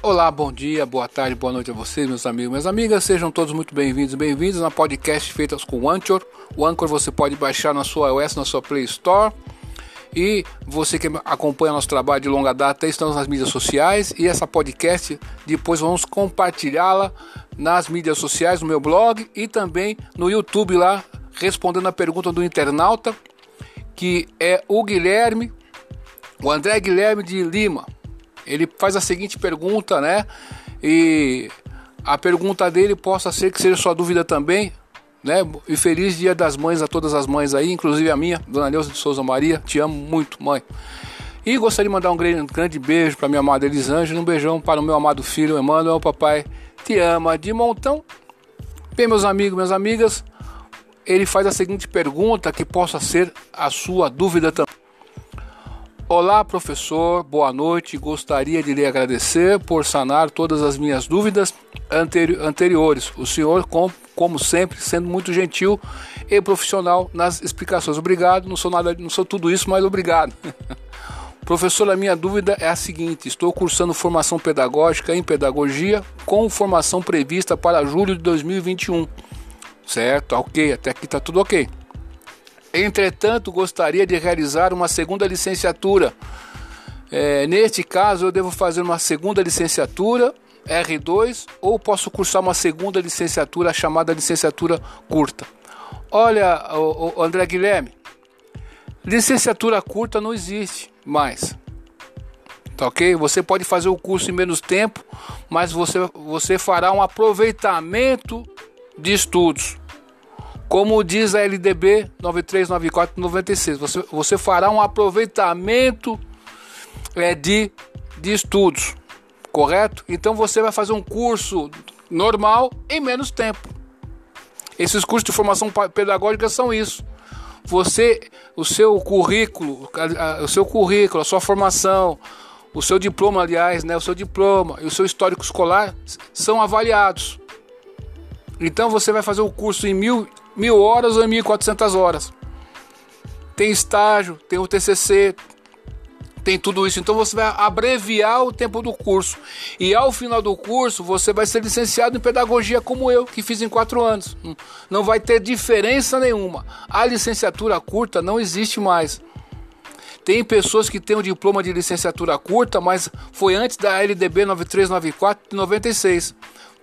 Olá, bom dia, boa tarde, boa noite a vocês, meus amigos, minhas amigas. Sejam todos muito bem-vindos bem-vindos na podcast feitas com o Anchor. O Anchor você pode baixar na sua iOS, na sua Play Store. E você que acompanha nosso trabalho de longa data, estamos nas mídias sociais. E essa podcast depois vamos compartilhá-la nas mídias sociais, no meu blog e também no YouTube lá, respondendo a pergunta do internauta, que é o Guilherme, o André Guilherme de Lima ele faz a seguinte pergunta, né? E a pergunta dele possa ser que seja sua dúvida também, né? E feliz Dia das Mães a todas as mães aí, inclusive a minha, Dona Neuza de Souza Maria. Te amo muito, mãe. E gostaria de mandar um grande, um grande beijo para minha amada Elisângela, um beijão para o meu amado filho Emmanuel, papai te ama de montão. Bem, meus amigos, minhas amigas, ele faz a seguinte pergunta que possa ser a sua dúvida também. Olá, professor, boa noite. Gostaria de lhe agradecer por sanar todas as minhas dúvidas anteri anteriores. O senhor, com, como sempre, sendo muito gentil e profissional nas explicações. Obrigado, não sou nada, não sou tudo isso, mas obrigado. Professor, a minha dúvida é a seguinte: estou cursando formação pedagógica em pedagogia com formação prevista para julho de 2021. Certo, ok, até aqui está tudo ok. Entretanto, gostaria de realizar uma segunda licenciatura. É, neste caso, eu devo fazer uma segunda licenciatura R2 ou posso cursar uma segunda licenciatura chamada licenciatura curta. Olha, o, o André Guilherme, licenciatura curta não existe mais. Tá ok? Você pode fazer o curso em menos tempo, mas você, você fará um aproveitamento de estudos. Como diz a LDB 939496, você, você fará um aproveitamento é, de, de estudos, correto? Então você vai fazer um curso normal em menos tempo. Esses cursos de formação pedagógica são isso. Você, o seu currículo, o seu currículo, a sua formação, o seu diploma, aliás, né, o seu diploma e o seu histórico escolar são avaliados. Então você vai fazer o curso em mil, mil horas ou 1.400 horas. Tem estágio, tem o TCC, tem tudo isso. Então você vai abreviar o tempo do curso. E ao final do curso, você vai ser licenciado em pedagogia como eu, que fiz em quatro anos. Não vai ter diferença nenhuma. A licenciatura curta não existe mais. Tem pessoas que têm o diploma de licenciatura curta, mas foi antes da LDB 9394 de 96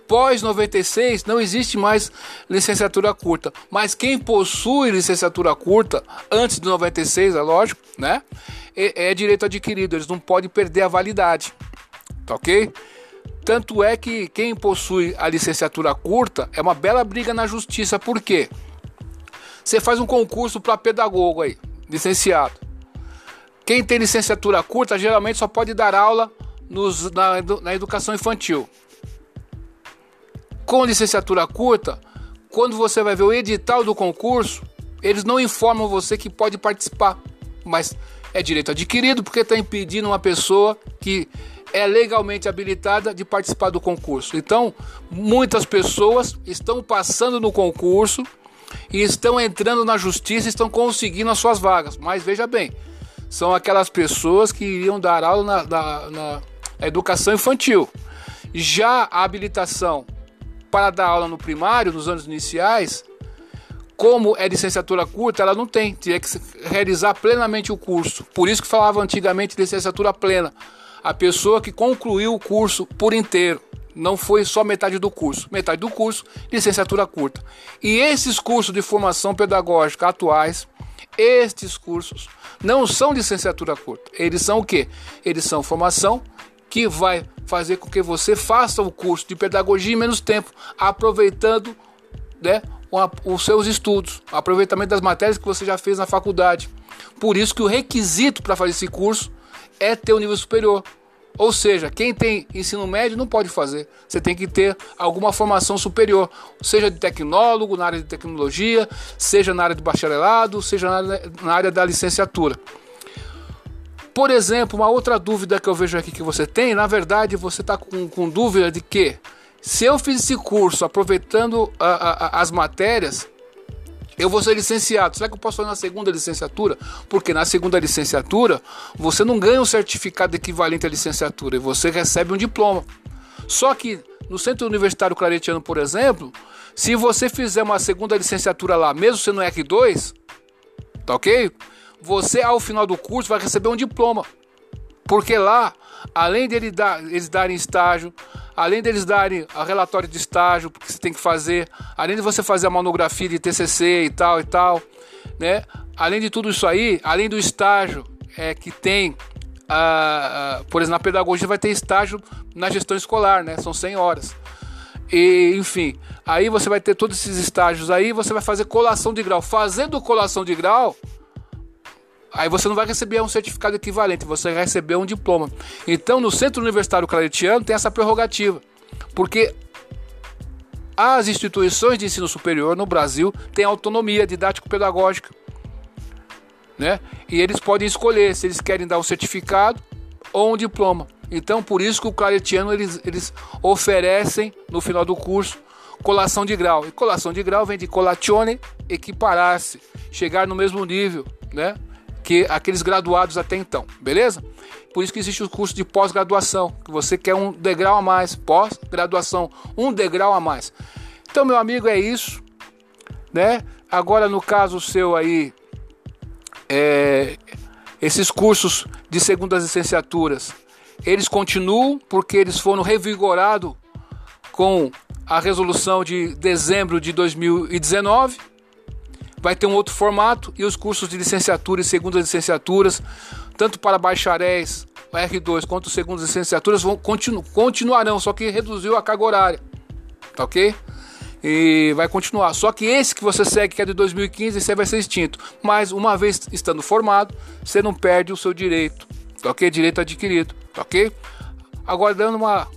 pós 96 não existe mais licenciatura curta, mas quem possui licenciatura curta antes de 96, é lógico, né? É, é direito adquirido, eles não podem perder a validade, tá ok? Tanto é que quem possui a licenciatura curta é uma bela briga na justiça, por quê? Você faz um concurso para pedagogo aí, licenciado. Quem tem licenciatura curta geralmente só pode dar aula nos, na, na educação infantil. Com licenciatura curta, quando você vai ver o edital do concurso, eles não informam você que pode participar, mas é direito adquirido porque está impedindo uma pessoa que é legalmente habilitada de participar do concurso. Então, muitas pessoas estão passando no concurso e estão entrando na justiça estão conseguindo as suas vagas. Mas veja bem, são aquelas pessoas que iriam dar aula na, na, na educação infantil. Já a habilitação para dar aula no primário, nos anos iniciais, como é licenciatura curta, ela não tem, teria que realizar plenamente o curso. Por isso que falava antigamente licenciatura plena. A pessoa que concluiu o curso por inteiro, não foi só metade do curso. Metade do curso, licenciatura curta. E esses cursos de formação pedagógica atuais, estes cursos não são licenciatura curta. Eles são o quê? Eles são formação que vai fazer com que você faça o curso de pedagogia em menos tempo, aproveitando né, os seus estudos, aproveitamento das matérias que você já fez na faculdade. Por isso que o requisito para fazer esse curso é ter o um nível superior. Ou seja, quem tem ensino médio não pode fazer. Você tem que ter alguma formação superior, seja de tecnólogo, na área de tecnologia, seja na área de bacharelado, seja na área da licenciatura. Por exemplo, uma outra dúvida que eu vejo aqui que você tem, na verdade você está com, com dúvida de que se eu fiz esse curso aproveitando a, a, as matérias, eu vou ser licenciado. Será que eu posso fazer na segunda licenciatura? Porque na segunda licenciatura você não ganha um certificado equivalente à licenciatura, você recebe um diploma. Só que no Centro Universitário Claretiano, por exemplo, se você fizer uma segunda licenciatura lá, mesmo sendo R2, tá ok? Você ao final do curso vai receber um diploma. Porque lá, além de dar, eles darem estágio, além deles darem a relatório de estágio que você tem que fazer, além de você fazer a monografia de TCC e tal e tal, né? Além de tudo isso aí, além do estágio é, que tem, por exemplo, na pedagogia vai ter estágio na gestão escolar, né? São 100 horas. E, enfim, aí você vai ter todos esses estágios aí, você vai fazer colação de grau. Fazendo colação de grau, aí você não vai receber um certificado equivalente, você vai receber um diploma. Então, no Centro Universitário Claretiano tem essa prerrogativa, porque as instituições de ensino superior no Brasil têm autonomia didático-pedagógica, né? E eles podem escolher se eles querem dar um certificado ou um diploma. Então, por isso que o claretiano eles, eles oferecem no final do curso colação de grau. E colação de grau vem de colatione, equiparar-se, chegar no mesmo nível, né? Que aqueles graduados até então, beleza? Por isso que existe o curso de pós-graduação, que você quer um degrau a mais, pós-graduação, um degrau a mais. Então, meu amigo, é isso, né? Agora, no caso seu aí, é, esses cursos de segundas licenciaturas, eles continuam porque eles foram revigorados com a resolução de dezembro de 2019. Vai ter um outro formato e os cursos de licenciatura e segundas licenciaturas, tanto para bacharéis, R2 quanto segundas licenciaturas, vão continu continuarão, só que reduziu a carga horária. Tá ok? E vai continuar. Só que esse que você segue, que é de 2015, esse vai ser extinto. Mas uma vez estando formado, você não perde o seu direito. Tá ok? Direito adquirido ok? Agora dando uma,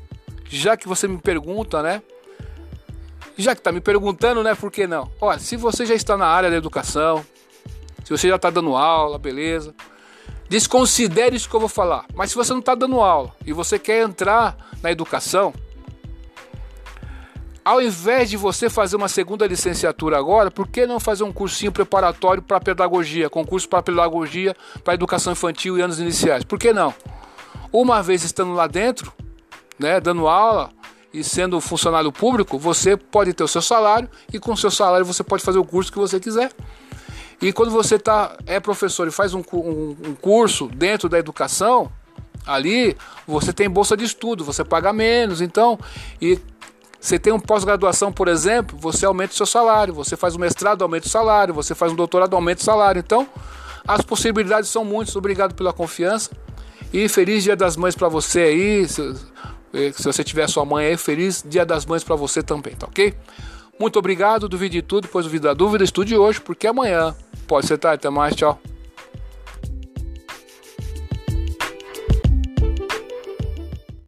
já que você me pergunta, né? Já que está me perguntando, né? Por que não? Olha, se você já está na área da educação, se você já está dando aula, beleza. Desconsidere isso que eu vou falar. Mas se você não está dando aula e você quer entrar na educação, ao invés de você fazer uma segunda licenciatura agora, por que não fazer um cursinho preparatório para pedagogia, concurso para pedagogia, para educação infantil e anos iniciais? Por que não? Uma vez estando lá dentro, né, dando aula e sendo funcionário público, você pode ter o seu salário e com o seu salário você pode fazer o curso que você quiser. E quando você tá, é professor e faz um, um, um curso dentro da educação, ali você tem bolsa de estudo, você paga menos, então, e você tem um pós-graduação, por exemplo, você aumenta o seu salário, você faz um mestrado, aumenta o salário, você faz um doutorado, aumenta o salário. Então, as possibilidades são muitas. Obrigado pela confiança. E feliz Dia das Mães para você aí. Se, você tiver sua mãe aí, feliz Dia das Mães para você também, tá ok? Muito obrigado, duvide de tudo, depois duvide da dúvida, estude hoje, porque amanhã pode ser tarde. Até mais, tchau.